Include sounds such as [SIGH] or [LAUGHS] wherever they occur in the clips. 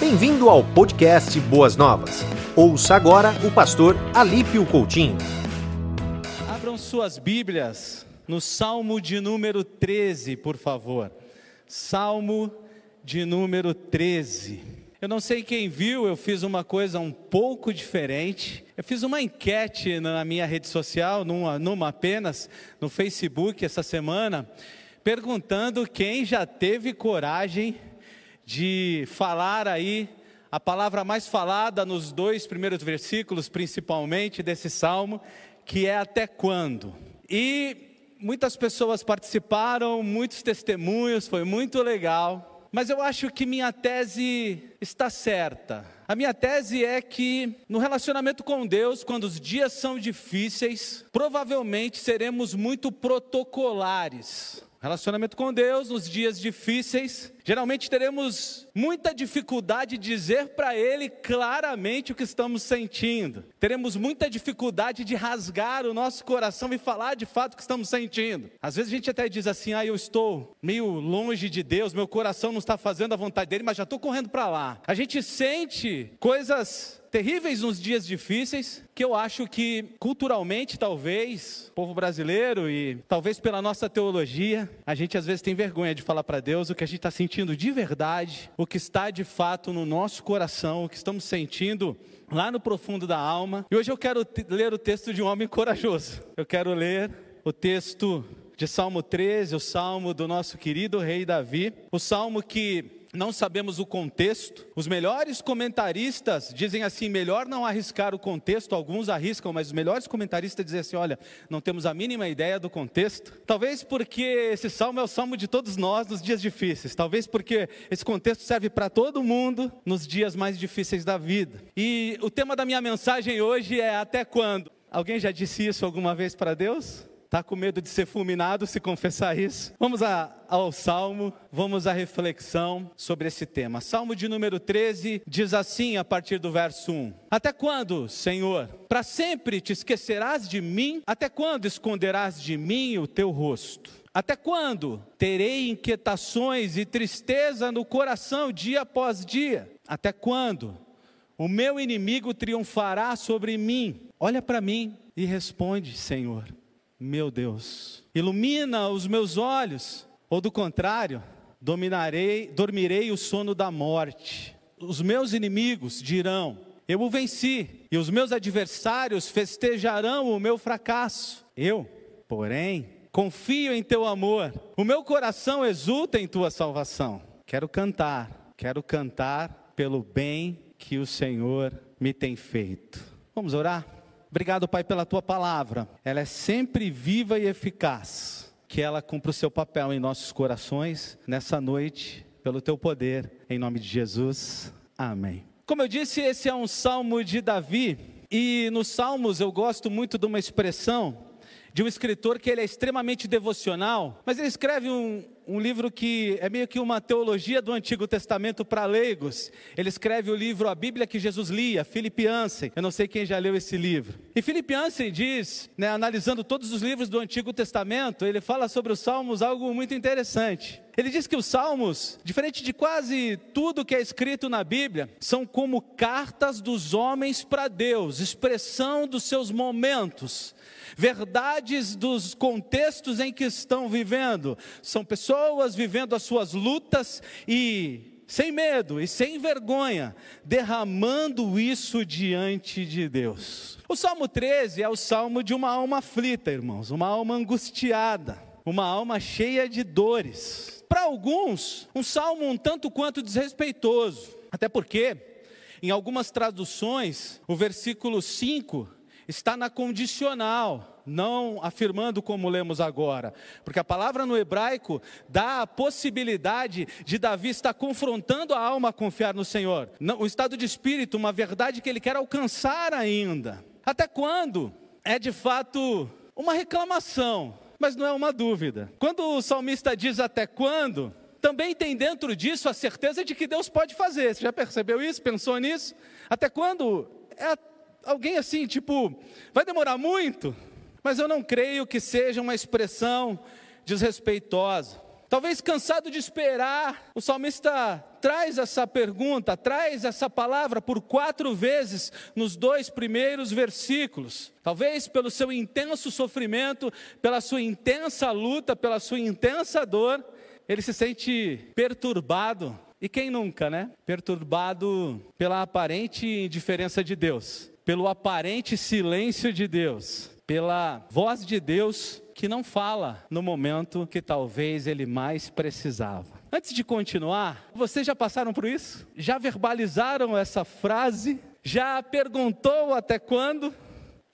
Bem-vindo ao podcast Boas Novas. Ouça agora o pastor Alípio Coutinho. Abram suas Bíblias no Salmo de número 13, por favor. Salmo de número 13. Eu não sei quem viu, eu fiz uma coisa um pouco diferente. Eu fiz uma enquete na minha rede social, numa, numa apenas, no Facebook essa semana, perguntando quem já teve coragem de falar aí a palavra mais falada nos dois primeiros versículos, principalmente desse salmo, que é até quando. E muitas pessoas participaram, muitos testemunhos, foi muito legal. Mas eu acho que minha tese está certa. A minha tese é que no relacionamento com Deus, quando os dias são difíceis, provavelmente seremos muito protocolares. Relacionamento com Deus, nos dias difíceis, geralmente teremos muita dificuldade de dizer para Ele claramente o que estamos sentindo. Teremos muita dificuldade de rasgar o nosso coração e falar de fato o que estamos sentindo. Às vezes a gente até diz assim: ah, eu estou meio longe de Deus, meu coração não está fazendo a vontade dele, mas já estou correndo para lá. A gente sente coisas terríveis nos dias difíceis, que eu acho que culturalmente, talvez, povo brasileiro e talvez pela nossa teologia, a gente às vezes tem vergonha de falar para Deus o que a gente está sentindo de verdade, o que está de fato no nosso coração, o que estamos sentindo lá no profundo da alma. E hoje eu quero ler o texto de um homem corajoso. Eu quero ler o texto de Salmo 13, o salmo do nosso querido rei Davi, o salmo que não sabemos o contexto. Os melhores comentaristas dizem assim: melhor não arriscar o contexto. Alguns arriscam, mas os melhores comentaristas dizem assim: olha, não temos a mínima ideia do contexto. Talvez porque esse salmo é o salmo de todos nós nos dias difíceis. Talvez porque esse contexto serve para todo mundo nos dias mais difíceis da vida. E o tema da minha mensagem hoje é: até quando? Alguém já disse isso alguma vez para Deus? Está com medo de ser fulminado se confessar isso? Vamos a, ao Salmo, vamos à reflexão sobre esse tema. Salmo de número 13 diz assim, a partir do verso 1: Até quando, Senhor, para sempre te esquecerás de mim? Até quando esconderás de mim o teu rosto? Até quando terei inquietações e tristeza no coração dia após dia? Até quando o meu inimigo triunfará sobre mim? Olha para mim e responde, Senhor meu Deus, ilumina os meus olhos, ou do contrário, dominarei, dormirei o sono da morte. Os meus inimigos dirão: Eu o venci, e os meus adversários festejarão o meu fracasso. Eu, porém, confio em teu amor. O meu coração exulta em tua salvação. Quero cantar, quero cantar pelo bem que o Senhor me tem feito. Vamos orar? Obrigado, Pai, pela tua palavra. Ela é sempre viva e eficaz. Que ela cumpra o seu papel em nossos corações nessa noite, pelo teu poder, em nome de Jesus. Amém. Como eu disse, esse é um salmo de Davi, e nos salmos eu gosto muito de uma expressão de um escritor que ele é extremamente devocional, mas ele escreve um, um livro que é meio que uma teologia do Antigo Testamento para leigos. Ele escreve o livro A Bíblia que Jesus lia, Philip Yancey. Eu não sei quem já leu esse livro. E Philip Yancey diz, né, analisando todos os livros do Antigo Testamento, ele fala sobre os Salmos algo muito interessante. Ele diz que os Salmos, diferente de quase tudo que é escrito na Bíblia, são como cartas dos homens para Deus, expressão dos seus momentos, verdades dos contextos em que estão vivendo. São pessoas vivendo as suas lutas e sem medo e sem vergonha, derramando isso diante de Deus. O Salmo 13 é o salmo de uma alma aflita, irmãos, uma alma angustiada, uma alma cheia de dores. Para alguns, um salmo um tanto quanto desrespeitoso, até porque, em algumas traduções, o versículo 5 está na condicional, não afirmando como lemos agora, porque a palavra no hebraico dá a possibilidade de Davi estar confrontando a alma a confiar no Senhor, o estado de espírito, uma verdade que ele quer alcançar ainda. Até quando? É de fato uma reclamação, mas não é uma dúvida. Quando o salmista diz até quando, também tem dentro disso a certeza de que Deus pode fazer. Você já percebeu isso? Pensou nisso? Até quando? É alguém assim, tipo, vai demorar muito, mas eu não creio que seja uma expressão desrespeitosa. Talvez cansado de esperar, o salmista traz essa pergunta, traz essa palavra por quatro vezes nos dois primeiros versículos. Talvez pelo seu intenso sofrimento, pela sua intensa luta, pela sua intensa dor, ele se sente perturbado. E quem nunca, né? Perturbado pela aparente indiferença de Deus, pelo aparente silêncio de Deus, pela voz de Deus que não fala no momento que talvez ele mais precisava. Antes de continuar, vocês já passaram por isso? Já verbalizaram essa frase? Já perguntou até quando?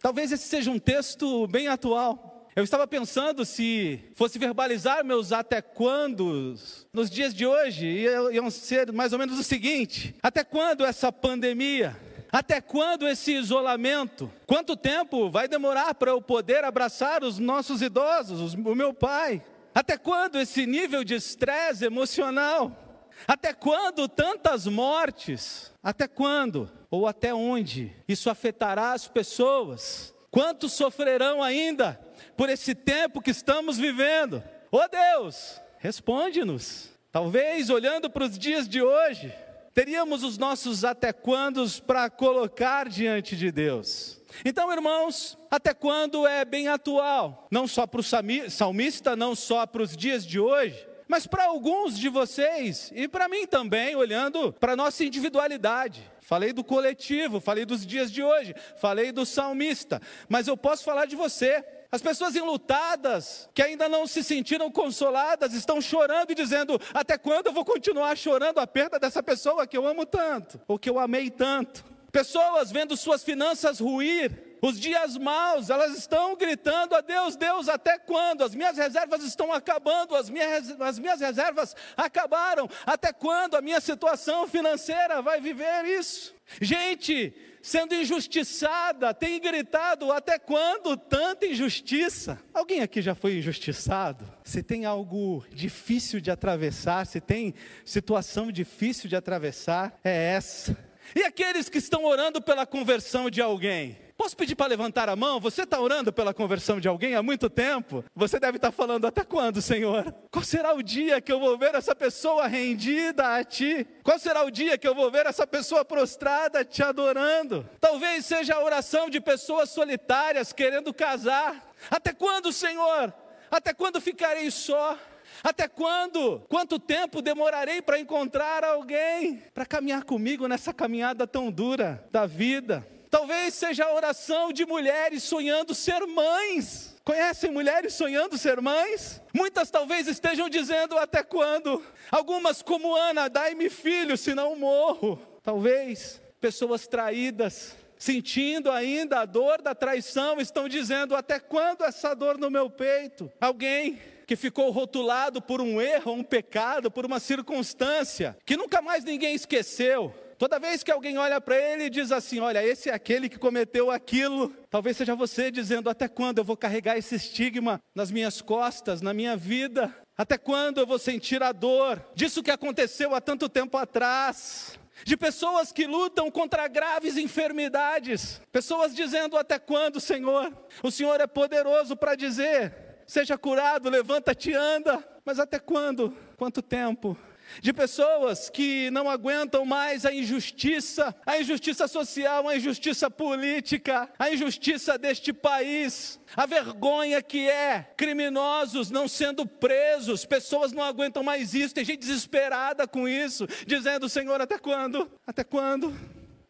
Talvez esse seja um texto bem atual. Eu estava pensando se fosse verbalizar meus até quando nos dias de hoje, iam ser mais ou menos o seguinte: até quando essa pandemia? Até quando esse isolamento? Quanto tempo vai demorar para eu poder abraçar os nossos idosos, o meu pai? Até quando esse nível de estresse emocional? Até quando tantas mortes? Até quando? Ou até onde isso afetará as pessoas? Quantos sofrerão ainda por esse tempo que estamos vivendo? Oh Deus, responde-nos. Talvez olhando para os dias de hoje, teríamos os nossos até quandos para colocar diante de Deus. Então, irmãos, até quando é bem atual, não só para o salmista, não só para os dias de hoje, mas para alguns de vocês e para mim também, olhando para a nossa individualidade. Falei do coletivo, falei dos dias de hoje, falei do salmista, mas eu posso falar de você. As pessoas enlutadas, que ainda não se sentiram consoladas, estão chorando e dizendo: até quando eu vou continuar chorando a perda dessa pessoa que eu amo tanto, ou que eu amei tanto? Pessoas vendo suas finanças ruir, os dias maus, elas estão gritando a Deus: Deus, até quando? As minhas reservas estão acabando, as minhas, as minhas reservas acabaram, até quando a minha situação financeira vai viver isso? Gente, sendo injustiçada, tem gritado: até quando tanta injustiça? Alguém aqui já foi injustiçado? Se tem algo difícil de atravessar, se tem situação difícil de atravessar, é essa. E aqueles que estão orando pela conversão de alguém? Posso pedir para levantar a mão? Você está orando pela conversão de alguém há muito tempo? Você deve estar falando até quando, Senhor? Qual será o dia que eu vou ver essa pessoa rendida a Ti? Qual será o dia que eu vou ver essa pessoa prostrada te adorando? Talvez seja a oração de pessoas solitárias querendo casar. Até quando, Senhor? Até quando ficarei só? Até quando? Quanto tempo demorarei para encontrar alguém para caminhar comigo nessa caminhada tão dura da vida? Talvez seja a oração de mulheres sonhando ser mães. Conhecem mulheres sonhando ser mães? Muitas talvez estejam dizendo até quando? Algumas, como Ana, dai-me filho, senão morro. Talvez pessoas traídas, sentindo ainda a dor da traição, estão dizendo: até quando essa dor no meu peito? Alguém que ficou rotulado por um erro, um pecado, por uma circunstância, que nunca mais ninguém esqueceu, Toda vez que alguém olha para ele e diz assim: Olha, esse é aquele que cometeu aquilo, talvez seja você dizendo: Até quando eu vou carregar esse estigma nas minhas costas, na minha vida? Até quando eu vou sentir a dor disso que aconteceu há tanto tempo atrás? De pessoas que lutam contra graves enfermidades, pessoas dizendo: Até quando, Senhor? O Senhor é poderoso para dizer: Seja curado, levanta-te, anda. Mas até quando? Quanto tempo? De pessoas que não aguentam mais a injustiça, a injustiça social, a injustiça política, a injustiça deste país, a vergonha que é criminosos não sendo presos, pessoas não aguentam mais isso, tem gente desesperada com isso, dizendo: Senhor, até quando? Até quando?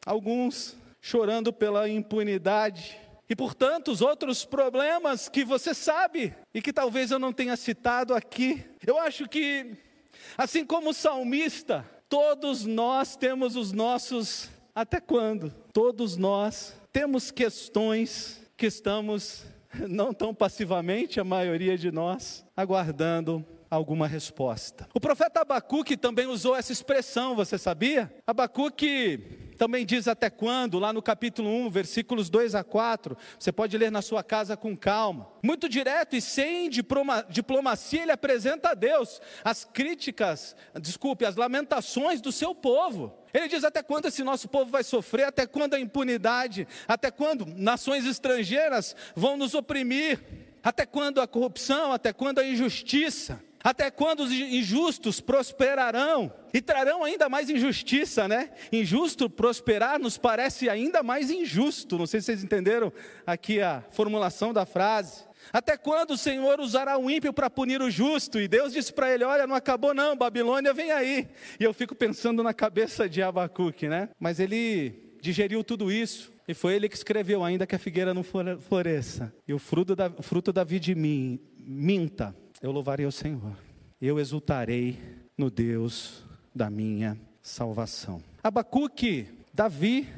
Alguns chorando pela impunidade. E por tantos outros problemas que você sabe e que talvez eu não tenha citado aqui. Eu acho que Assim como o salmista, todos nós temos os nossos até quando? Todos nós temos questões que estamos não tão passivamente, a maioria de nós, aguardando alguma resposta. O profeta Abacuque também usou essa expressão, você sabia? Abacuque também diz até quando, lá no capítulo 1, versículos 2 a 4. Você pode ler na sua casa com calma. Muito direto e sem diplomacia, ele apresenta a Deus as críticas, desculpe, as lamentações do seu povo. Ele diz até quando esse nosso povo vai sofrer, até quando a impunidade, até quando nações estrangeiras vão nos oprimir, até quando a corrupção, até quando a injustiça. Até quando os injustos prosperarão e trarão ainda mais injustiça, né? Injusto prosperar nos parece ainda mais injusto. Não sei se vocês entenderam aqui a formulação da frase. Até quando o Senhor usará o ímpio para punir o justo? E Deus disse para ele: Olha, não acabou não, Babilônia vem aí. E eu fico pensando na cabeça de Abacuque, né? Mas ele digeriu tudo isso. E foi ele que escreveu: Ainda que a figueira não floresça, e o fruto da, fruto da vide minta, eu louvarei o Senhor. Eu exultarei no Deus da minha salvação. Abacuque, Davi,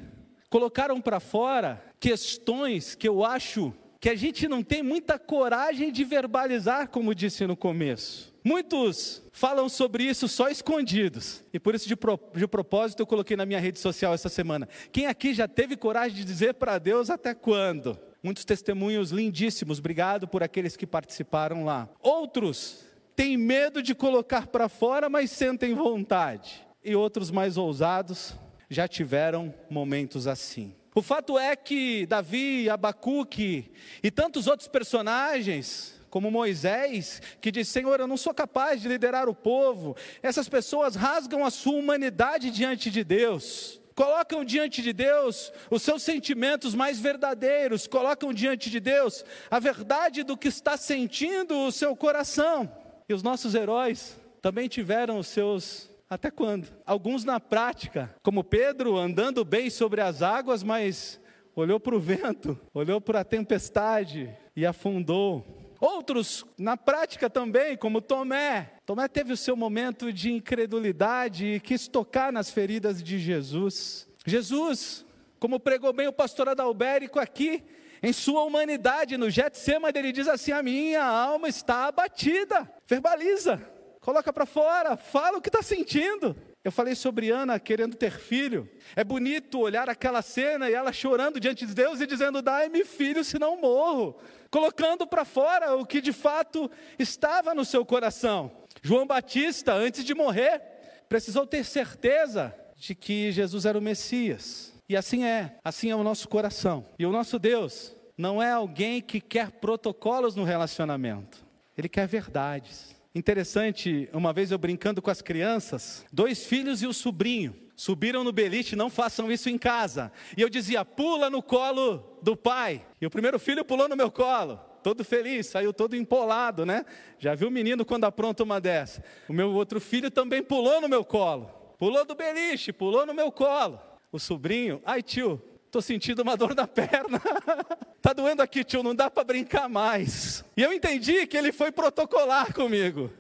colocaram para fora questões que eu acho que a gente não tem muita coragem de verbalizar, como disse no começo. Muitos falam sobre isso só escondidos. E por isso, de, pro, de, propósito, eu coloquei na minha rede social essa semana. Quem aqui já teve coragem de dizer para Deus até quando? Muitos testemunhos lindíssimos, obrigado por aqueles que participaram lá. Outros têm medo de colocar para fora, mas sentem vontade. E outros mais ousados já tiveram momentos assim. O fato é que Davi, Abacuque e tantos outros personagens, como Moisés, que diz: Senhor, eu não sou capaz de liderar o povo. Essas pessoas rasgam a sua humanidade diante de Deus colocam diante de Deus os seus sentimentos mais verdadeiros, colocam diante de Deus a verdade do que está sentindo o seu coração. E os nossos heróis também tiveram os seus. Até quando? Alguns na prática, como Pedro andando bem sobre as águas, mas olhou para o vento, olhou para a tempestade e afundou. Outros na prática também, como Tomé. Tomé teve o seu momento de incredulidade e quis tocar nas feridas de Jesus. Jesus, como pregou bem o pastor Adalbérico aqui, em sua humanidade, no Getsemane, ele diz assim: A minha alma está abatida. Verbaliza, coloca para fora, fala o que está sentindo. Eu falei sobre Ana querendo ter filho. É bonito olhar aquela cena e ela chorando diante de Deus e dizendo: Dai-me filho, senão morro. Colocando para fora o que de fato estava no seu coração. João Batista, antes de morrer, precisou ter certeza de que Jesus era o Messias. E assim é, assim é o nosso coração. E o nosso Deus não é alguém que quer protocolos no relacionamento, ele quer verdades. Interessante, uma vez eu brincando com as crianças, dois filhos e o sobrinho subiram no beliche, não façam isso em casa. E eu dizia, pula no colo do pai. E o primeiro filho pulou no meu colo, todo feliz, saiu todo empolado, né? Já viu o menino quando apronta uma dessa. O meu outro filho também pulou no meu colo, pulou do beliche, pulou no meu colo. O sobrinho, ai tio, Estou sentindo uma dor na perna. Está [LAUGHS] doendo aqui, tio, não dá para brincar mais. E eu entendi que ele foi protocolar comigo.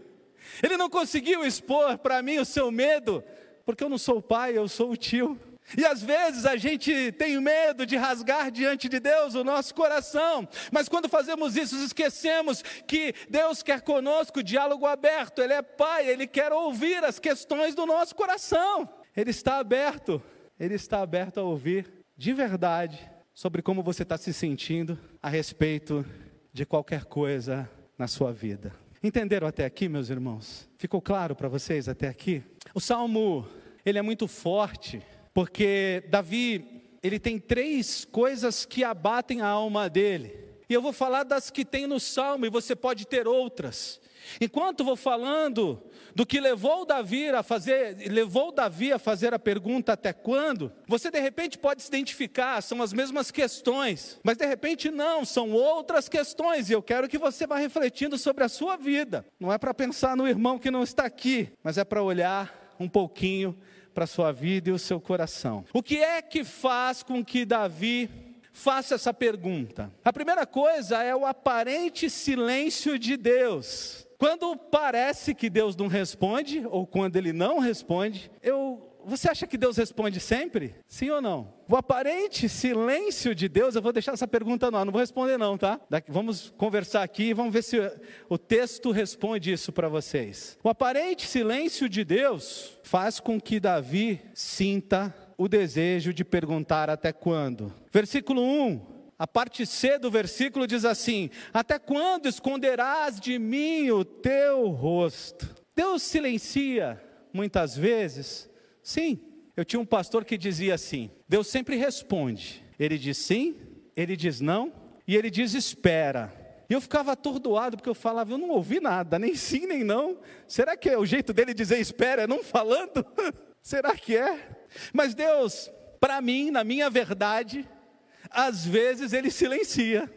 Ele não conseguiu expor para mim o seu medo, porque eu não sou o pai, eu sou o tio. E às vezes a gente tem medo de rasgar diante de Deus o nosso coração, mas quando fazemos isso, esquecemos que Deus quer conosco diálogo aberto, Ele é Pai, Ele quer ouvir as questões do nosso coração, Ele está aberto, Ele está aberto a ouvir de verdade sobre como você está se sentindo a respeito de qualquer coisa na sua vida. Entenderam até aqui, meus irmãos? Ficou claro para vocês até aqui? O salmo, ele é muito forte, porque Davi, ele tem três coisas que abatem a alma dele. E eu vou falar das que tem no salmo e você pode ter outras. Enquanto vou falando do que levou Davi a fazer, levou Davi a fazer a pergunta até quando, você de repente pode se identificar, são as mesmas questões, mas de repente não, são outras questões, e eu quero que você vá refletindo sobre a sua vida. Não é para pensar no irmão que não está aqui, mas é para olhar um pouquinho para a sua vida e o seu coração. O que é que faz com que Davi faça essa pergunta? A primeira coisa é o aparente silêncio de Deus. Quando parece que Deus não responde, ou quando Ele não responde, eu, você acha que Deus responde sempre? Sim ou não? O aparente silêncio de Deus, eu vou deixar essa pergunta no ar, não vou responder não, tá? Vamos conversar aqui e vamos ver se o texto responde isso para vocês. O aparente silêncio de Deus faz com que Davi sinta o desejo de perguntar até quando. Versículo 1: a parte C do versículo diz assim: Até quando esconderás de mim o teu rosto? Deus silencia muitas vezes? Sim. Eu tinha um pastor que dizia assim: Deus sempre responde. Ele diz sim, ele diz não e ele diz espera. E eu ficava atordoado, porque eu falava, eu não ouvi nada, nem sim, nem não. Será que é o jeito dele dizer espera, é não falando? [LAUGHS] Será que é? Mas Deus, para mim, na minha verdade, às vezes ele silencia.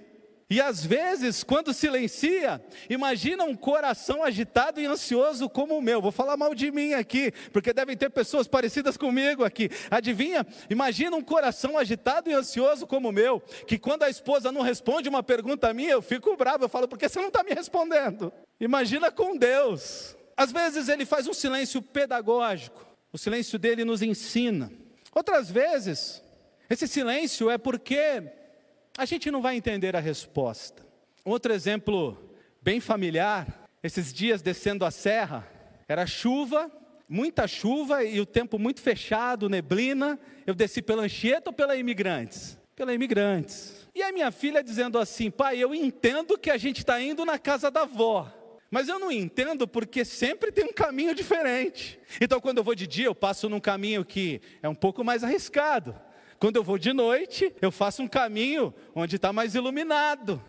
E às vezes, quando silencia, imagina um coração agitado e ansioso como o meu. Vou falar mal de mim aqui, porque devem ter pessoas parecidas comigo aqui. Adivinha? Imagina um coração agitado e ansioso como o meu, que quando a esposa não responde uma pergunta minha, eu fico bravo. Eu falo, por que você não está me respondendo? Imagina com Deus. Às vezes ele faz um silêncio pedagógico, o silêncio dele nos ensina. Outras vezes, esse silêncio é porque a gente não vai entender a resposta. Outro exemplo bem familiar, esses dias descendo a serra, era chuva, muita chuva e o tempo muito fechado, neblina. Eu desci pela Anchieta ou pela Imigrantes? Pela Imigrantes. E a minha filha dizendo assim: pai, eu entendo que a gente está indo na casa da avó. Mas eu não entendo porque sempre tem um caminho diferente. Então, quando eu vou de dia, eu passo num caminho que é um pouco mais arriscado. Quando eu vou de noite, eu faço um caminho onde está mais iluminado.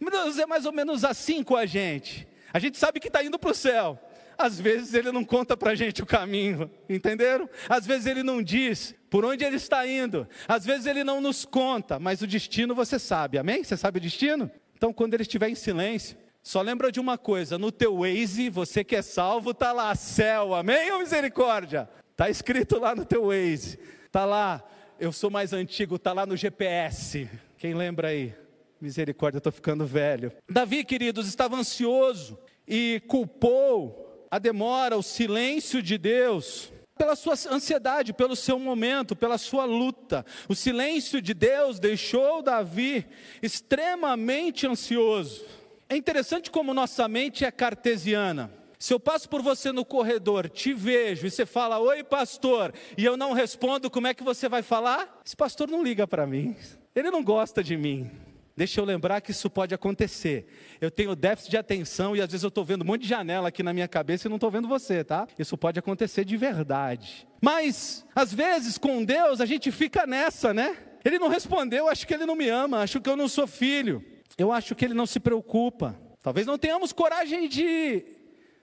Deus é mais ou menos assim com a gente. A gente sabe que está indo para o céu. Às vezes ele não conta para a gente o caminho, entenderam? Às vezes ele não diz por onde ele está indo. Às vezes ele não nos conta, mas o destino você sabe, amém? Você sabe o destino? Então quando ele estiver em silêncio, só lembra de uma coisa: no teu Waze, você que é salvo, está lá, céu, amém ou misericórdia? Está escrito lá no teu Waze, está lá, eu sou mais antigo, está lá no GPS. Quem lembra aí? Misericórdia, estou ficando velho. Davi, queridos, estava ansioso e culpou a demora, o silêncio de Deus pela sua ansiedade, pelo seu momento, pela sua luta. O silêncio de Deus deixou Davi extremamente ansioso. É interessante como nossa mente é cartesiana. Se eu passo por você no corredor, te vejo e você fala, oi pastor, e eu não respondo, como é que você vai falar? Esse pastor não liga para mim, ele não gosta de mim. Deixa eu lembrar que isso pode acontecer. Eu tenho déficit de atenção e às vezes eu estou vendo um monte de janela aqui na minha cabeça e não estou vendo você, tá? Isso pode acontecer de verdade. Mas, às vezes, com Deus, a gente fica nessa, né? Ele não respondeu, acho que ele não me ama, acho que eu não sou filho. Eu acho que ele não se preocupa. Talvez não tenhamos coragem de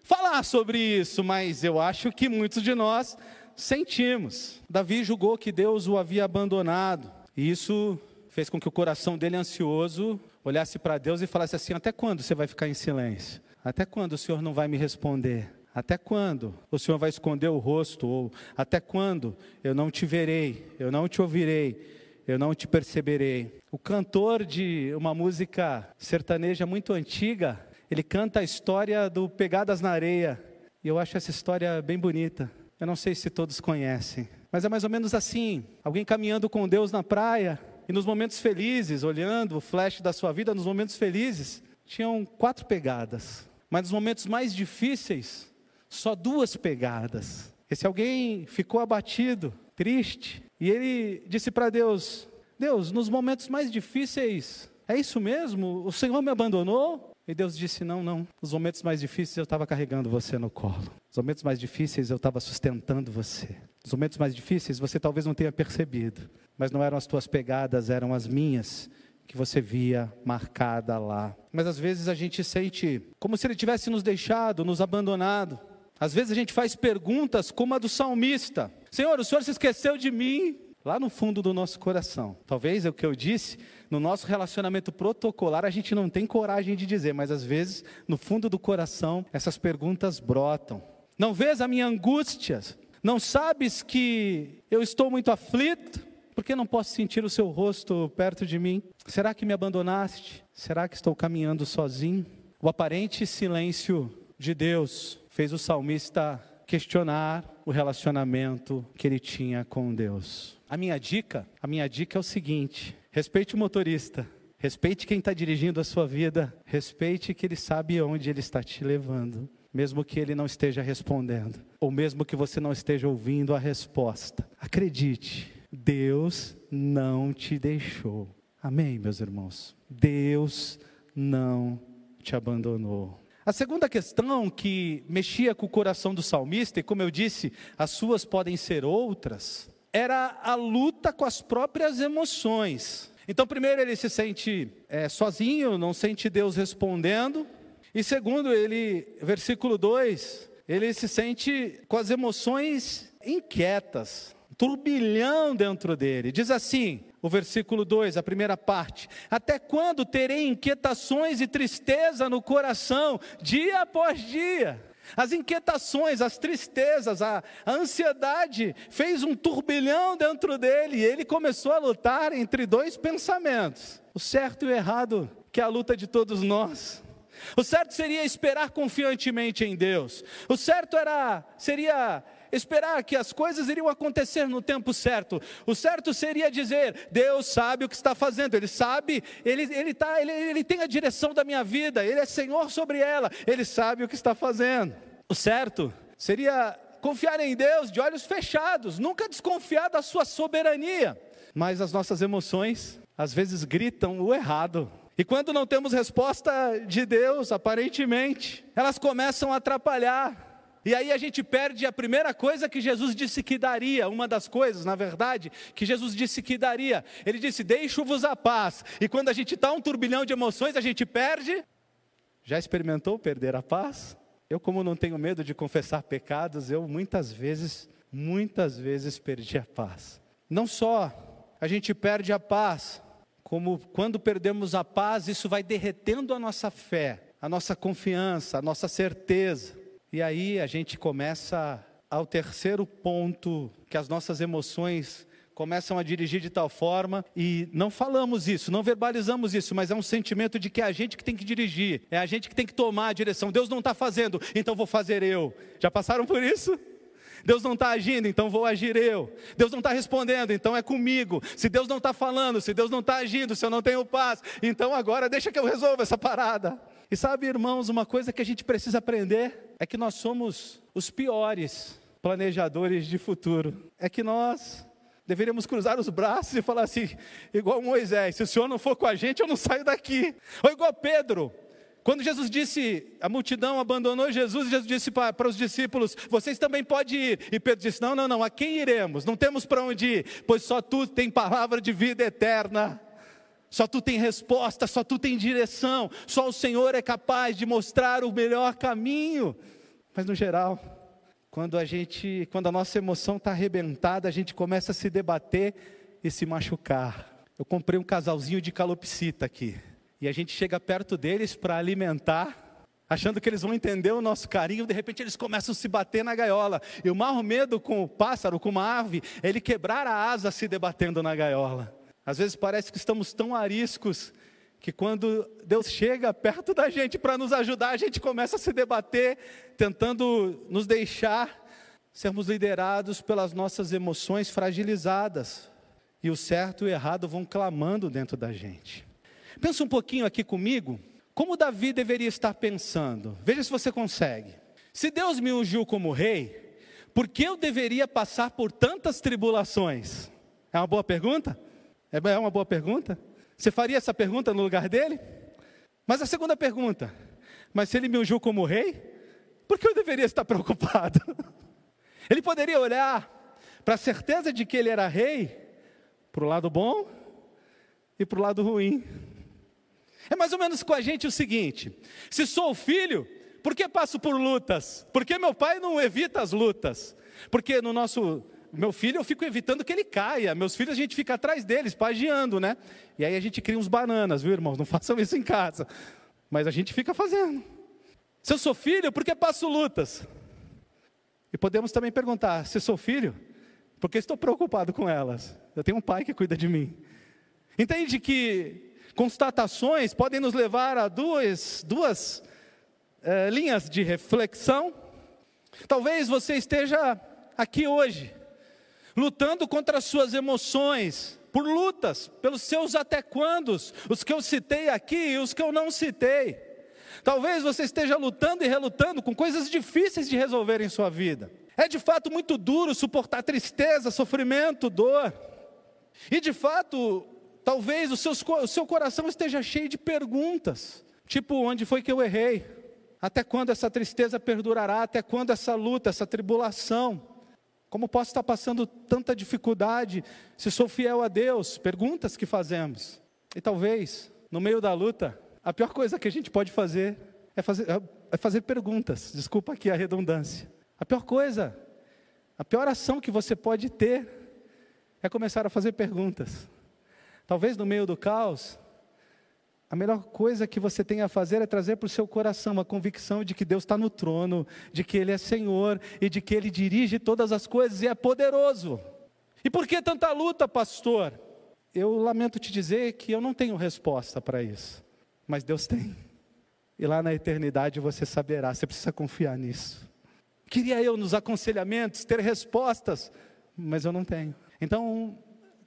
falar sobre isso, mas eu acho que muitos de nós sentimos. Davi julgou que Deus o havia abandonado, e isso fez com que o coração dele ansioso olhasse para Deus e falasse assim: Até quando você vai ficar em silêncio? Até quando o Senhor não vai me responder? Até quando o Senhor vai esconder o rosto? Ou até quando eu não te verei, eu não te ouvirei, eu não te perceberei? O cantor de uma música sertaneja muito antiga, ele canta a história do Pegadas na Areia. E eu acho essa história bem bonita. Eu não sei se todos conhecem, mas é mais ou menos assim: alguém caminhando com Deus na praia, e nos momentos felizes, olhando o flash da sua vida, nos momentos felizes, tinham quatro pegadas, mas nos momentos mais difíceis, só duas pegadas. Esse alguém ficou abatido, triste, e ele disse para Deus: Deus, nos momentos mais difíceis, é isso mesmo? O Senhor me abandonou? E Deus disse: Não, não. Nos momentos mais difíceis eu estava carregando você no colo. Nos momentos mais difíceis eu estava sustentando você. Nos momentos mais difíceis você talvez não tenha percebido, mas não eram as tuas pegadas, eram as minhas que você via marcada lá. Mas às vezes a gente sente como se ele tivesse nos deixado, nos abandonado. Às vezes a gente faz perguntas como a do salmista: Senhor, o Senhor se esqueceu de mim? Lá no fundo do nosso coração. Talvez é o que eu disse, no nosso relacionamento protocolar a gente não tem coragem de dizer, mas às vezes no fundo do coração essas perguntas brotam. Não vês a minha angústia? Não sabes que eu estou muito aflito? Por que não posso sentir o seu rosto perto de mim? Será que me abandonaste? Será que estou caminhando sozinho? O aparente silêncio de Deus fez o salmista questionar o relacionamento que ele tinha com Deus. A minha dica, a minha dica é o seguinte: respeite o motorista, respeite quem está dirigindo a sua vida, respeite que ele sabe onde ele está te levando, mesmo que ele não esteja respondendo, ou mesmo que você não esteja ouvindo a resposta. Acredite, Deus não te deixou. Amém, meus irmãos? Deus não te abandonou. A segunda questão que mexia com o coração do salmista, e como eu disse, as suas podem ser outras, era a luta com as próprias emoções. Então, primeiro, ele se sente é, sozinho, não sente Deus respondendo. E segundo, ele, versículo 2, ele se sente com as emoções inquietas, turbilhão dentro dele. Diz assim: o versículo 2, a primeira parte: Até quando terei inquietações e tristeza no coração, dia após dia? As inquietações, as tristezas, a, a, ansiedade fez um turbilhão dentro dele e ele começou a lutar entre dois pensamentos: o certo e o errado, que é a luta de todos nós. O certo seria esperar confiantemente em Deus. O certo era seria esperar que as coisas iriam acontecer no tempo certo. O certo seria dizer: Deus sabe o que está fazendo, Ele sabe, Ele, ele, tá, ele, ele tem a direção da minha vida, Ele é Senhor sobre ela, Ele sabe o que está fazendo. O certo seria confiar em Deus de olhos fechados, nunca desconfiar da Sua soberania. Mas as nossas emoções, às vezes, gritam o errado. E quando não temos resposta de Deus, aparentemente, elas começam a atrapalhar. E aí a gente perde a primeira coisa que Jesus disse que daria, uma das coisas, na verdade, que Jesus disse que daria. Ele disse: Deixo-vos a paz. E quando a gente está um turbilhão de emoções, a gente perde. Já experimentou perder a paz? Eu, como não tenho medo de confessar pecados, eu muitas vezes, muitas vezes perdi a paz. Não só a gente perde a paz, como quando perdemos a paz, isso vai derretendo a nossa fé, a nossa confiança, a nossa certeza. E aí a gente começa ao terceiro ponto, que as nossas emoções começam a dirigir de tal forma e não falamos isso, não verbalizamos isso, mas é um sentimento de que é a gente que tem que dirigir, é a gente que tem que tomar a direção. Deus não está fazendo, então vou fazer eu. Já passaram por isso? Deus não está agindo, então vou agir eu. Deus não está respondendo, então é comigo. Se Deus não está falando, se Deus não está agindo, se eu não tenho paz, então agora deixa que eu resolva essa parada. E sabe, irmãos, uma coisa que a gente precisa aprender é que nós somos os piores planejadores de futuro. É que nós deveríamos cruzar os braços e falar assim, igual Moisés: se o Senhor não for com a gente, eu não saio daqui. Ou igual Pedro. Quando Jesus disse, a multidão abandonou Jesus, Jesus disse para, para os discípulos: Vocês também podem ir. E Pedro disse: Não, não, não, a quem iremos? Não temos para onde ir, pois só tu tem palavra de vida eterna. Só tu tem resposta, só tu tem direção, só o Senhor é capaz de mostrar o melhor caminho. Mas no geral, quando a gente, quando a nossa emoção está arrebentada, a gente começa a se debater e se machucar. Eu comprei um casalzinho de calopsita aqui. E a gente chega perto deles para alimentar, achando que eles vão entender o nosso carinho, de repente eles começam a se bater na gaiola. E o maior medo com o pássaro, com uma ave, é ele quebrar a asa se debatendo na gaiola. Às vezes parece que estamos tão ariscos que quando Deus chega perto da gente para nos ajudar, a gente começa a se debater, tentando nos deixar sermos liderados pelas nossas emoções fragilizadas. E o certo e o errado vão clamando dentro da gente. Pensa um pouquinho aqui comigo, como Davi deveria estar pensando. Veja se você consegue. Se Deus me ungiu como rei, por que eu deveria passar por tantas tribulações? É uma boa pergunta? É, é uma boa pergunta? Você faria essa pergunta no lugar dele? Mas a segunda pergunta: mas se ele me ungiu como rei, por que eu deveria estar preocupado? [LAUGHS] Ele poderia olhar para a certeza de que ele era rei, para o lado bom e para o lado ruim. É mais ou menos com a gente o seguinte: se sou filho, por que passo por lutas? Por que meu pai não evita as lutas? Porque no nosso meu filho, eu fico evitando que ele caia. Meus filhos, a gente fica atrás deles, pagiando, né? E aí a gente cria uns bananas, viu, irmãos? Não [LAUGHS] façam isso em casa. Mas a gente fica fazendo. Se eu sou filho, por que passo lutas? E podemos também perguntar: se sou filho, por que estou preocupado com elas? Eu tenho um pai que cuida de mim. Entende que constatações podem nos levar a duas, duas é, linhas de reflexão? Talvez você esteja aqui hoje lutando contra as suas emoções, por lutas, pelos seus até quandos, os que eu citei aqui e os que eu não citei. Talvez você esteja lutando e relutando com coisas difíceis de resolver em sua vida. É de fato muito duro suportar tristeza, sofrimento, dor. E de fato, talvez o seu, o seu coração esteja cheio de perguntas, tipo: onde foi que eu errei? Até quando essa tristeza perdurará? Até quando essa luta, essa tribulação? Como posso estar passando tanta dificuldade se sou fiel a Deus? Perguntas que fazemos. E talvez, no meio da luta, a pior coisa que a gente pode fazer é fazer, é fazer perguntas. Desculpa aqui a redundância. A pior coisa, a pior ação que você pode ter é começar a fazer perguntas. Talvez no meio do caos, a melhor coisa que você tem a fazer é trazer para o seu coração a convicção de que Deus está no trono, de que Ele é Senhor e de que Ele dirige todas as coisas e é poderoso. E por que tanta luta, pastor? Eu lamento te dizer que eu não tenho resposta para isso, mas Deus tem. E lá na eternidade você saberá, você precisa confiar nisso. Queria eu nos aconselhamentos ter respostas, mas eu não tenho. Então,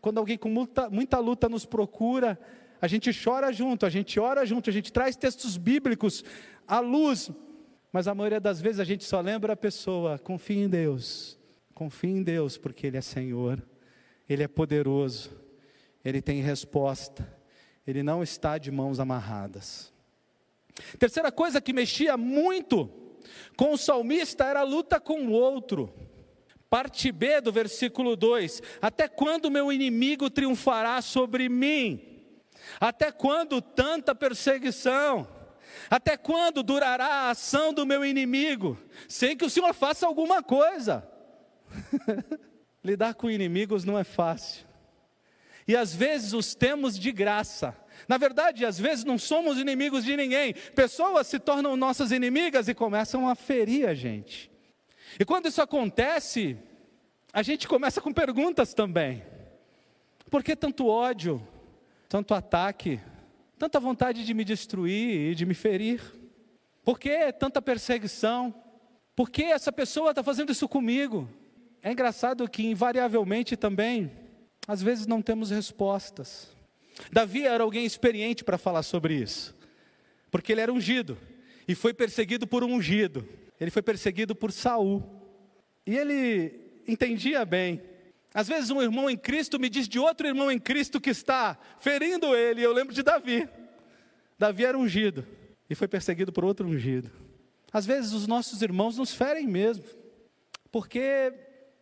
quando alguém com muita, muita luta nos procura, a gente chora junto, a gente ora junto, a gente traz textos bíblicos à luz, mas a maioria das vezes a gente só lembra a pessoa: confie em Deus, confie em Deus, porque Ele é Senhor, Ele é poderoso, Ele tem resposta, Ele não está de mãos amarradas. Terceira coisa que mexia muito com o salmista era a luta com o outro. Parte B do versículo 2: Até quando meu inimigo triunfará sobre mim? Até quando tanta perseguição? Até quando durará a ação do meu inimigo? Sem que o Senhor faça alguma coisa. [LAUGHS] Lidar com inimigos não é fácil. E às vezes os temos de graça. Na verdade, às vezes não somos inimigos de ninguém. Pessoas se tornam nossas inimigas e começam a ferir a gente. E quando isso acontece, a gente começa com perguntas também. Por que tanto ódio? Tanto ataque, tanta vontade de me destruir e de me ferir? Por que tanta perseguição? Por que essa pessoa está fazendo isso comigo? É engraçado que, invariavelmente também, às vezes não temos respostas. Davi era alguém experiente para falar sobre isso, porque ele era ungido e foi perseguido por um ungido. Ele foi perseguido por Saul. E ele entendia bem às vezes um irmão em Cristo me diz de outro irmão em Cristo que está ferindo ele. Eu lembro de Davi. Davi era ungido e foi perseguido por outro ungido. Às vezes os nossos irmãos nos ferem mesmo, porque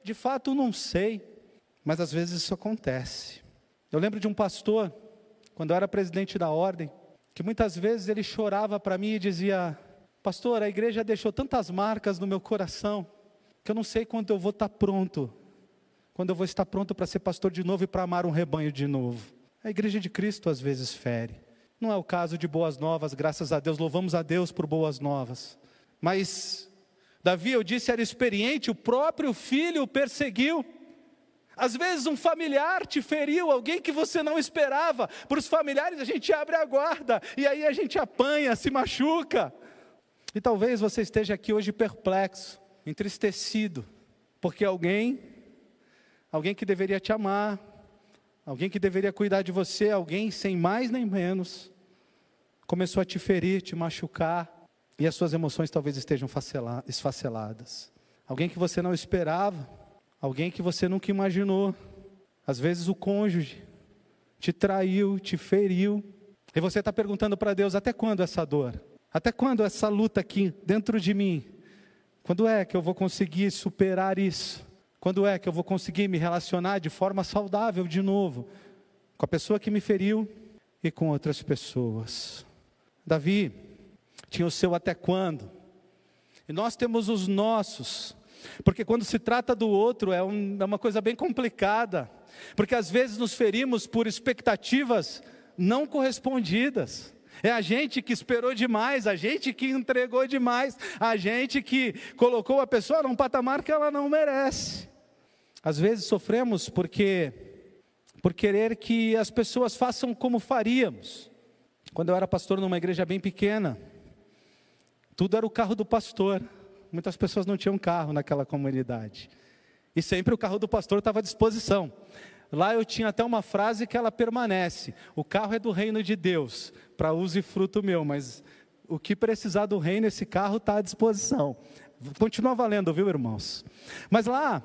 de fato não sei, mas às vezes isso acontece. Eu lembro de um pastor, quando eu era presidente da ordem, que muitas vezes ele chorava para mim e dizia: Pastor, a igreja deixou tantas marcas no meu coração, que eu não sei quando eu vou estar pronto quando eu vou estar pronto para ser pastor de novo e para amar um rebanho de novo. A igreja de Cristo às vezes fere. Não é o caso de boas novas, graças a Deus, louvamos a Deus por boas novas. Mas Davi, eu disse, era experiente, o próprio filho o perseguiu. Às vezes um familiar te feriu, alguém que você não esperava. Para os familiares a gente abre a guarda e aí a gente apanha, se machuca. E talvez você esteja aqui hoje perplexo, entristecido, porque alguém alguém que deveria te amar, alguém que deveria cuidar de você, alguém sem mais nem menos, começou a te ferir, te machucar, e as suas emoções talvez estejam esfaceladas. Alguém que você não esperava, alguém que você nunca imaginou. Às vezes o cônjuge te traiu, te feriu, e você está perguntando para Deus: até quando essa dor? Até quando essa luta aqui dentro de mim? Quando é que eu vou conseguir superar isso? Quando é que eu vou conseguir me relacionar de forma saudável de novo com a pessoa que me feriu e com outras pessoas? Davi tinha o seu até quando, e nós temos os nossos, porque quando se trata do outro é, um, é uma coisa bem complicada, porque às vezes nos ferimos por expectativas não correspondidas. É a gente que esperou demais, a gente que entregou demais, a gente que colocou a pessoa num patamar que ela não merece. Às vezes sofremos porque por querer que as pessoas façam como faríamos. Quando eu era pastor numa igreja bem pequena, tudo era o carro do pastor. Muitas pessoas não tinham carro naquela comunidade. E sempre o carro do pastor estava à disposição. Lá eu tinha até uma frase que ela permanece: o carro é do reino de Deus, para uso e fruto meu, mas o que precisar do reino, esse carro está à disposição. Continua valendo, viu, irmãos? Mas lá,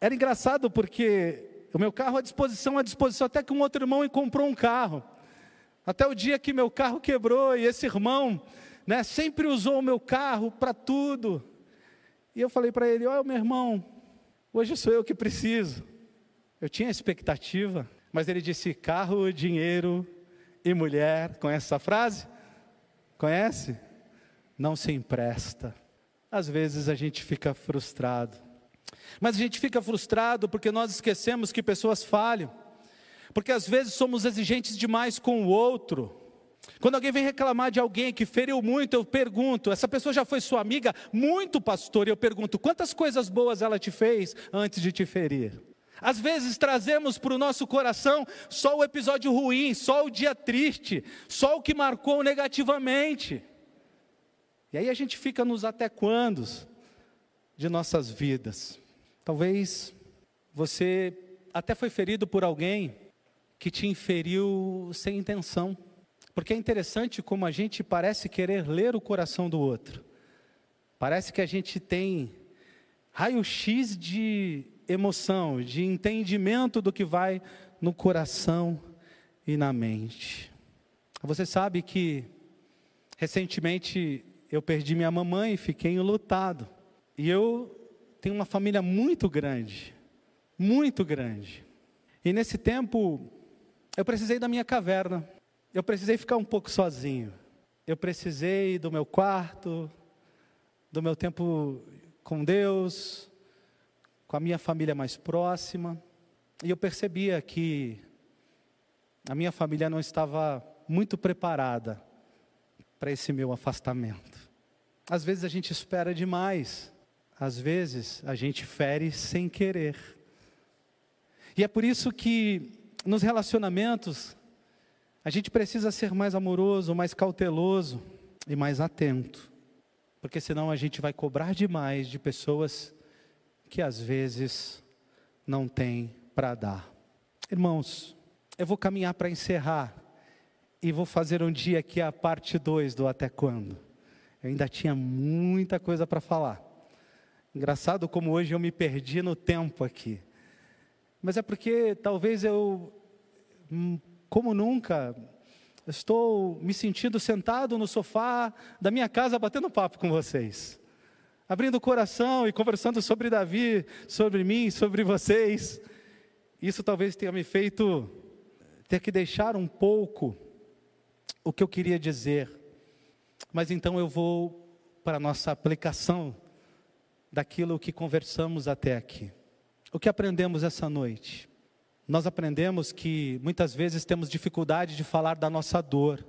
era engraçado porque o meu carro à disposição, à disposição, até que um outro irmão comprou um carro. Até o dia que meu carro quebrou e esse irmão, né, sempre usou o meu carro para tudo. E eu falei para ele: Olha, meu irmão, Hoje sou eu que preciso. Eu tinha expectativa, mas ele disse: carro, dinheiro e mulher. Conhece essa frase? Conhece? Não se empresta. Às vezes a gente fica frustrado. Mas a gente fica frustrado porque nós esquecemos que pessoas falham. Porque às vezes somos exigentes demais com o outro. Quando alguém vem reclamar de alguém que feriu muito, eu pergunto: essa pessoa já foi sua amiga? Muito, pastor. E eu pergunto: quantas coisas boas ela te fez antes de te ferir? Às vezes trazemos para o nosso coração só o episódio ruim, só o dia triste, só o que marcou negativamente. E aí a gente fica nos até quando de nossas vidas. Talvez você até foi ferido por alguém que te inferiu sem intenção. Porque é interessante como a gente parece querer ler o coração do outro. Parece que a gente tem raio-x de emoção, de entendimento do que vai no coração e na mente. Você sabe que recentemente eu perdi minha mamãe e fiquei enlutado. E eu tenho uma família muito grande, muito grande. E nesse tempo eu precisei da minha caverna. Eu precisei ficar um pouco sozinho. Eu precisei do meu quarto, do meu tempo com Deus, com a minha família mais próxima. E eu percebia que a minha família não estava muito preparada para esse meu afastamento. Às vezes a gente espera demais, às vezes a gente fere sem querer. E é por isso que nos relacionamentos a gente precisa ser mais amoroso, mais cauteloso e mais atento, porque senão a gente vai cobrar demais de pessoas que às vezes não têm para dar. Irmãos, eu vou caminhar para encerrar e vou fazer um dia aqui a parte 2 do Até Quando. Eu ainda tinha muita coisa para falar. Engraçado como hoje eu me perdi no tempo aqui. Mas é porque talvez eu hum, como nunca, estou me sentindo sentado no sofá da minha casa batendo papo com vocês. Abrindo o coração e conversando sobre Davi, sobre mim, sobre vocês. Isso talvez tenha me feito ter que deixar um pouco o que eu queria dizer. Mas então eu vou para a nossa aplicação daquilo que conversamos até aqui. O que aprendemos essa noite? nós aprendemos que muitas vezes temos dificuldade de falar da nossa dor,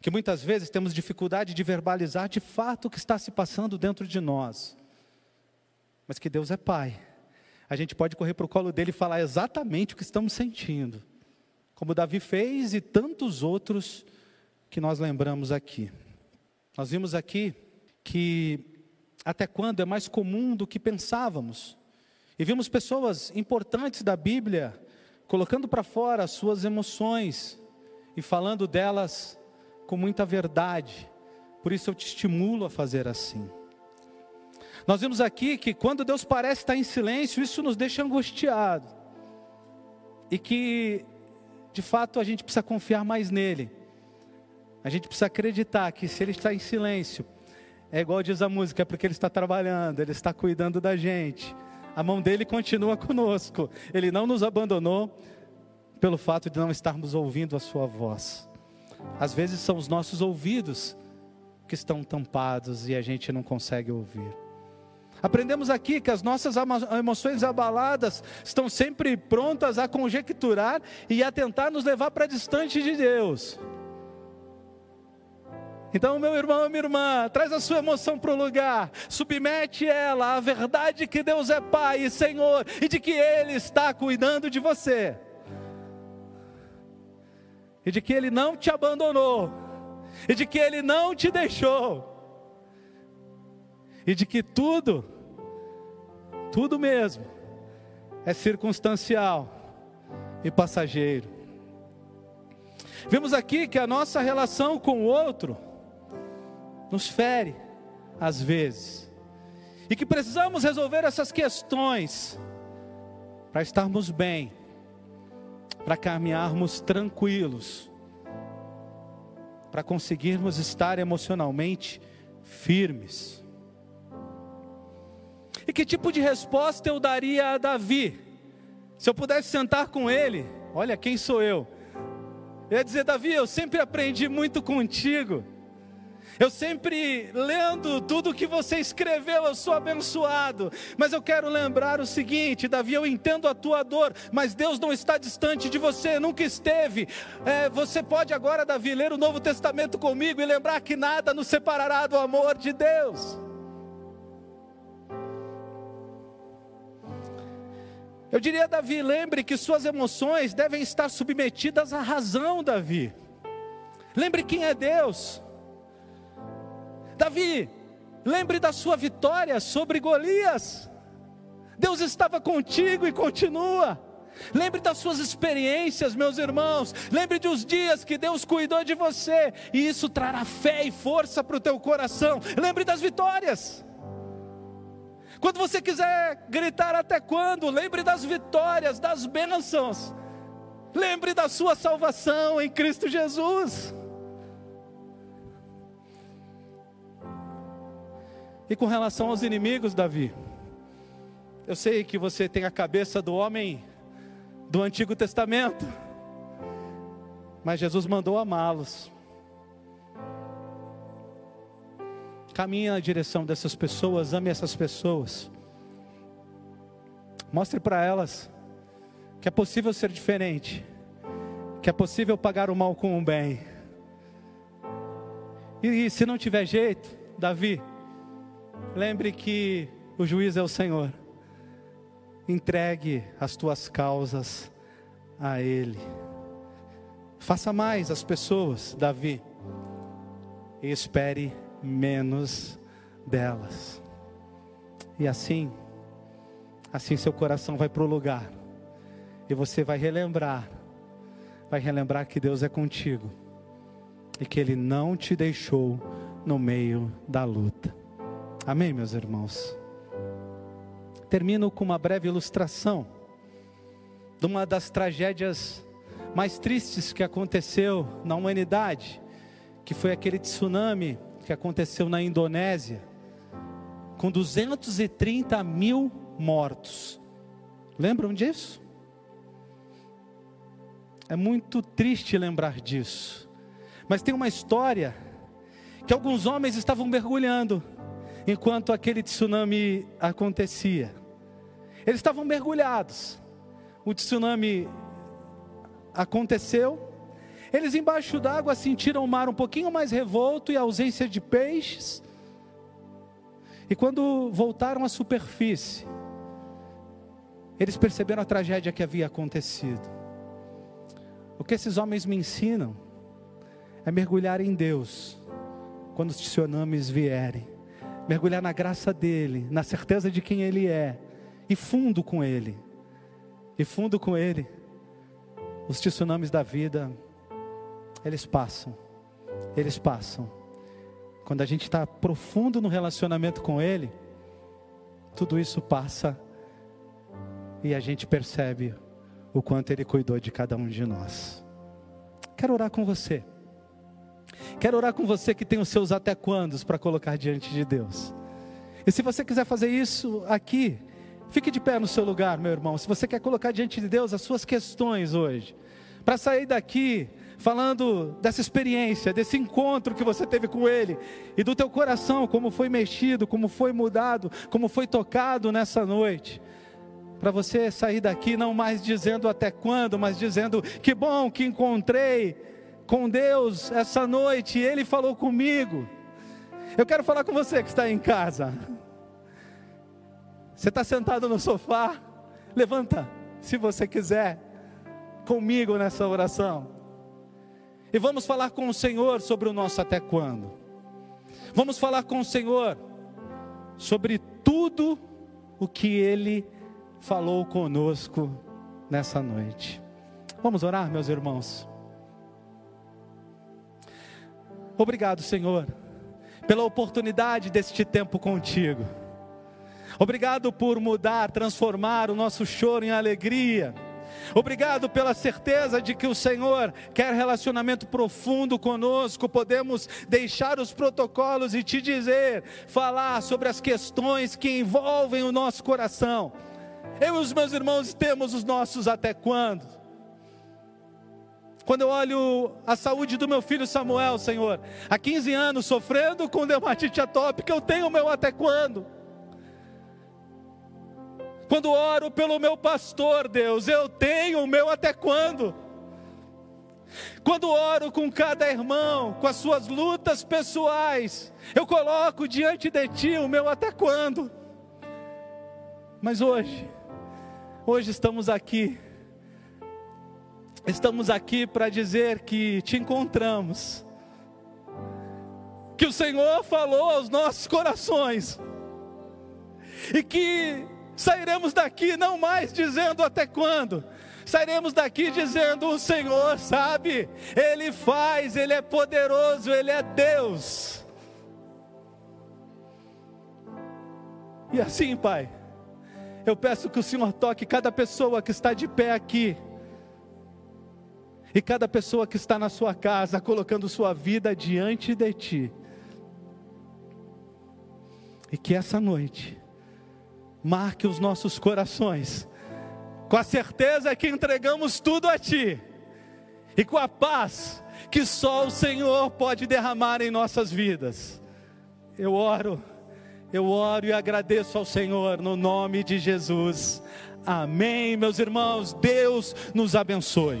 que muitas vezes temos dificuldade de verbalizar de fato o que está se passando dentro de nós, mas que Deus é Pai, a gente pode correr para o colo dele e falar exatamente o que estamos sentindo, como Davi fez e tantos outros que nós lembramos aqui. Nós vimos aqui que até quando é mais comum do que pensávamos. E vimos pessoas importantes da Bíblia colocando para fora as suas emoções e falando delas com muita verdade. Por isso eu te estimulo a fazer assim. Nós vimos aqui que quando Deus parece estar em silêncio, isso nos deixa angustiado. E que, de fato, a gente precisa confiar mais nele. A gente precisa acreditar que se ele está em silêncio, é igual diz a música, é porque ele está trabalhando, ele está cuidando da gente a mão dele continua conosco. Ele não nos abandonou pelo fato de não estarmos ouvindo a sua voz. Às vezes são os nossos ouvidos que estão tampados e a gente não consegue ouvir. Aprendemos aqui que as nossas emoções abaladas estão sempre prontas a conjecturar e a tentar nos levar para distante de Deus. Então, meu irmão, minha irmã, traz a sua emoção para o lugar, submete ela à verdade que Deus é Pai e Senhor e de que Ele está cuidando de você, e de que Ele não te abandonou, e de que Ele não te deixou, e de que tudo, tudo mesmo, é circunstancial e passageiro. Vimos aqui que a nossa relação com o outro, nos fere às vezes, e que precisamos resolver essas questões para estarmos bem, para caminharmos tranquilos, para conseguirmos estar emocionalmente firmes. E que tipo de resposta eu daria a Davi? Se eu pudesse sentar com ele, olha quem sou eu. Eu ia dizer, Davi, eu sempre aprendi muito contigo. Eu sempre lendo tudo que você escreveu, eu sou abençoado. Mas eu quero lembrar o seguinte, Davi, eu entendo a tua dor, mas Deus não está distante de você, nunca esteve. É, você pode agora, Davi, ler o Novo Testamento comigo e lembrar que nada nos separará do amor de Deus. Eu diria, Davi, lembre que suas emoções devem estar submetidas à razão, Davi. Lembre quem é Deus. Davi, lembre da sua vitória sobre Golias. Deus estava contigo e continua. Lembre das suas experiências, meus irmãos. Lembre dos dias que Deus cuidou de você, e isso trará fé e força para o teu coração. Lembre das vitórias. Quando você quiser gritar até quando, lembre das vitórias, das bênçãos. Lembre da sua salvação em Cristo Jesus. E com relação aos inimigos, Davi, eu sei que você tem a cabeça do homem do Antigo Testamento, mas Jesus mandou amá-los. Caminhe na direção dessas pessoas, ame essas pessoas. Mostre para elas que é possível ser diferente, que é possível pagar o mal com o bem. E, e se não tiver jeito, Davi, Lembre que o juiz é o Senhor. Entregue as tuas causas a Ele. Faça mais as pessoas, Davi, e espere menos delas. E assim, assim seu coração vai para o lugar, e você vai relembrar, vai relembrar que Deus é contigo, e que Ele não te deixou no meio da luta. Amém, meus irmãos? Termino com uma breve ilustração de uma das tragédias mais tristes que aconteceu na humanidade, que foi aquele tsunami que aconteceu na Indonésia, com 230 mil mortos. Lembram disso? É muito triste lembrar disso, mas tem uma história que alguns homens estavam mergulhando enquanto aquele tsunami acontecia. Eles estavam mergulhados. O tsunami aconteceu. Eles embaixo d'água sentiram o mar um pouquinho mais revolto e a ausência de peixes. E quando voltaram à superfície, eles perceberam a tragédia que havia acontecido. O que esses homens me ensinam é mergulhar em Deus quando os tsunamis vierem mergulhar na graça dEle, na certeza de quem Ele é, e fundo com Ele, e fundo com Ele, os tsunamis da vida, eles passam, eles passam. Quando a gente está profundo no relacionamento com Ele, tudo isso passa e a gente percebe o quanto Ele cuidou de cada um de nós. Quero orar com você. Quero orar com você que tem os seus até quandos para colocar diante de Deus. E se você quiser fazer isso aqui, fique de pé no seu lugar, meu irmão. Se você quer colocar diante de Deus as suas questões hoje, para sair daqui falando dessa experiência, desse encontro que você teve com Ele e do teu coração, como foi mexido, como foi mudado, como foi tocado nessa noite. Para você sair daqui não mais dizendo até quando, mas dizendo que bom que encontrei com Deus essa noite, Ele falou comigo. Eu quero falar com você que está em casa. Você está sentado no sofá? Levanta, se você quiser, comigo nessa oração. E vamos falar com o Senhor sobre o nosso até quando. Vamos falar com o Senhor sobre tudo o que Ele falou conosco nessa noite. Vamos orar, meus irmãos. Obrigado, Senhor, pela oportunidade deste tempo contigo. Obrigado por mudar, transformar o nosso choro em alegria. Obrigado pela certeza de que o Senhor quer relacionamento profundo conosco. Podemos deixar os protocolos e te dizer, falar sobre as questões que envolvem o nosso coração. Eu e os meus irmãos temos os nossos até quando? Quando eu olho a saúde do meu filho Samuel, Senhor, há 15 anos sofrendo com dermatite atópica, eu tenho o meu até quando? Quando oro pelo meu pastor, Deus, eu tenho o meu até quando? Quando oro com cada irmão, com as suas lutas pessoais, eu coloco diante de Ti o meu até quando? Mas hoje, hoje estamos aqui, estamos aqui para dizer que te encontramos, que o Senhor falou aos nossos corações, e que sairemos daqui não mais dizendo até quando, sairemos daqui dizendo: o Senhor sabe, Ele faz, Ele é poderoso, Ele é Deus. E assim, Pai, eu peço que o Senhor toque cada pessoa que está de pé aqui, e cada pessoa que está na sua casa, colocando sua vida diante de Ti, e que essa noite, marque os nossos corações, com a certeza que entregamos tudo a Ti, e com a paz que só o Senhor pode derramar em nossas vidas. Eu oro, eu oro e agradeço ao Senhor no nome de Jesus. Amém, meus irmãos. Deus nos abençoe.